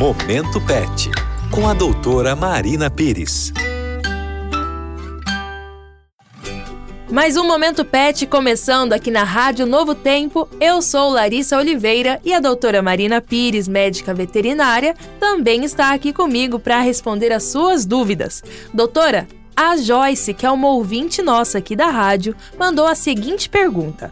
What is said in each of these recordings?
Momento Pet, com a doutora Marina Pires. Mais um Momento Pet começando aqui na Rádio Novo Tempo. Eu sou Larissa Oliveira e a doutora Marina Pires, médica veterinária, também está aqui comigo para responder as suas dúvidas. Doutora, a Joyce, que é uma ouvinte nossa aqui da rádio, mandou a seguinte pergunta: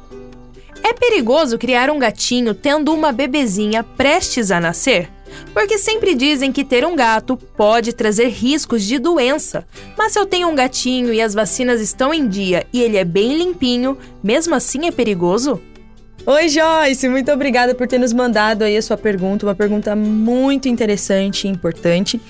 É perigoso criar um gatinho tendo uma bebezinha prestes a nascer? Porque sempre dizem que ter um gato pode trazer riscos de doença. Mas se eu tenho um gatinho e as vacinas estão em dia e ele é bem limpinho, mesmo assim é perigoso? Oi, Joyce, muito obrigada por ter nos mandado aí a sua pergunta, uma pergunta muito interessante e importante.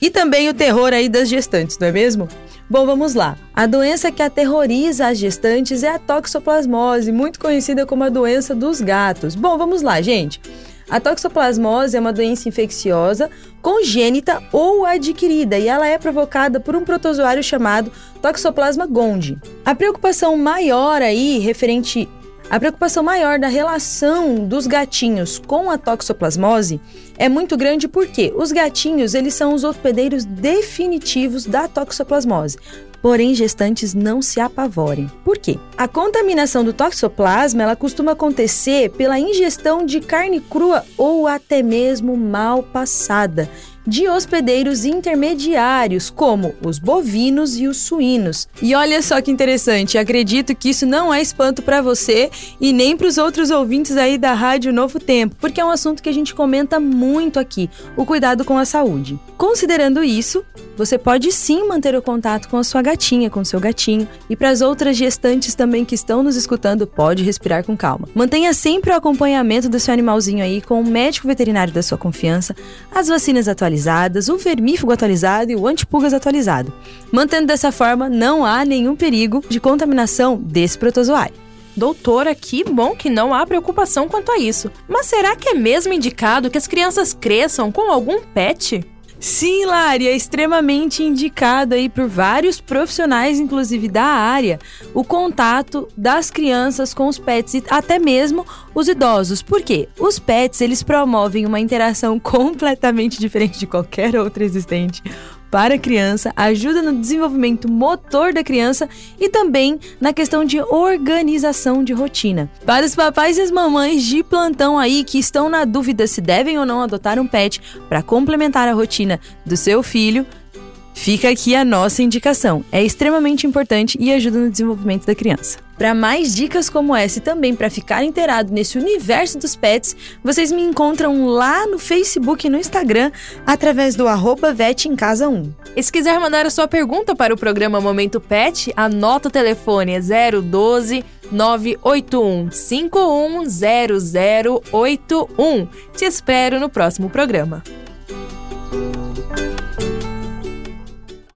E também o terror aí das gestantes, não é mesmo? Bom, vamos lá. A doença que aterroriza as gestantes é a toxoplasmose, muito conhecida como a doença dos gatos. Bom, vamos lá, gente. A toxoplasmose é uma doença infecciosa congênita ou adquirida e ela é provocada por um protozoário chamado Toxoplasma gondii. A preocupação maior aí referente a preocupação maior da relação dos gatinhos com a toxoplasmose é muito grande porque os gatinhos eles são os hospedeiros definitivos da toxoplasmose. Porém, gestantes não se apavorem. Por quê? A contaminação do toxoplasma ela costuma acontecer pela ingestão de carne crua ou até mesmo mal passada de hospedeiros intermediários, como os bovinos e os suínos. E olha só que interessante, acredito que isso não é espanto para você e nem para os outros ouvintes aí da Rádio Novo Tempo, porque é um assunto que a gente comenta muito aqui, o cuidado com a saúde. Considerando isso, você pode sim manter o contato com a sua gatinha, com seu gatinho, e para as outras gestantes também que estão nos escutando, pode respirar com calma. Mantenha sempre o acompanhamento do seu animalzinho aí com o médico veterinário da sua confiança, as vacinas atualizadas, o vermífugo atualizado e o antipulgas atualizado. Mantendo dessa forma, não há nenhum perigo de contaminação desse protozoário. Doutora, que bom que não há preocupação quanto a isso. Mas será que é mesmo indicado que as crianças cresçam com algum pet? Sim, Lari, é extremamente indicado aí por vários profissionais, inclusive da área, o contato das crianças com os pets e até mesmo os idosos. Por quê? Os pets, eles promovem uma interação completamente diferente de qualquer outra existente para a criança, ajuda no desenvolvimento motor da criança e também na questão de organização de rotina. Para os papais e as mamães de plantão aí que estão na dúvida se devem ou não adotar um pet para complementar a rotina do seu filho, Fica aqui a nossa indicação. É extremamente importante e ajuda no desenvolvimento da criança. Para mais dicas como essa e também para ficar inteirado nesse universo dos pets, vocês me encontram lá no Facebook e no Instagram através do arroba em Casa 1. E se quiser mandar a sua pergunta para o programa Momento Pet, anota o telefone é 012 981 510081. Te espero no próximo programa.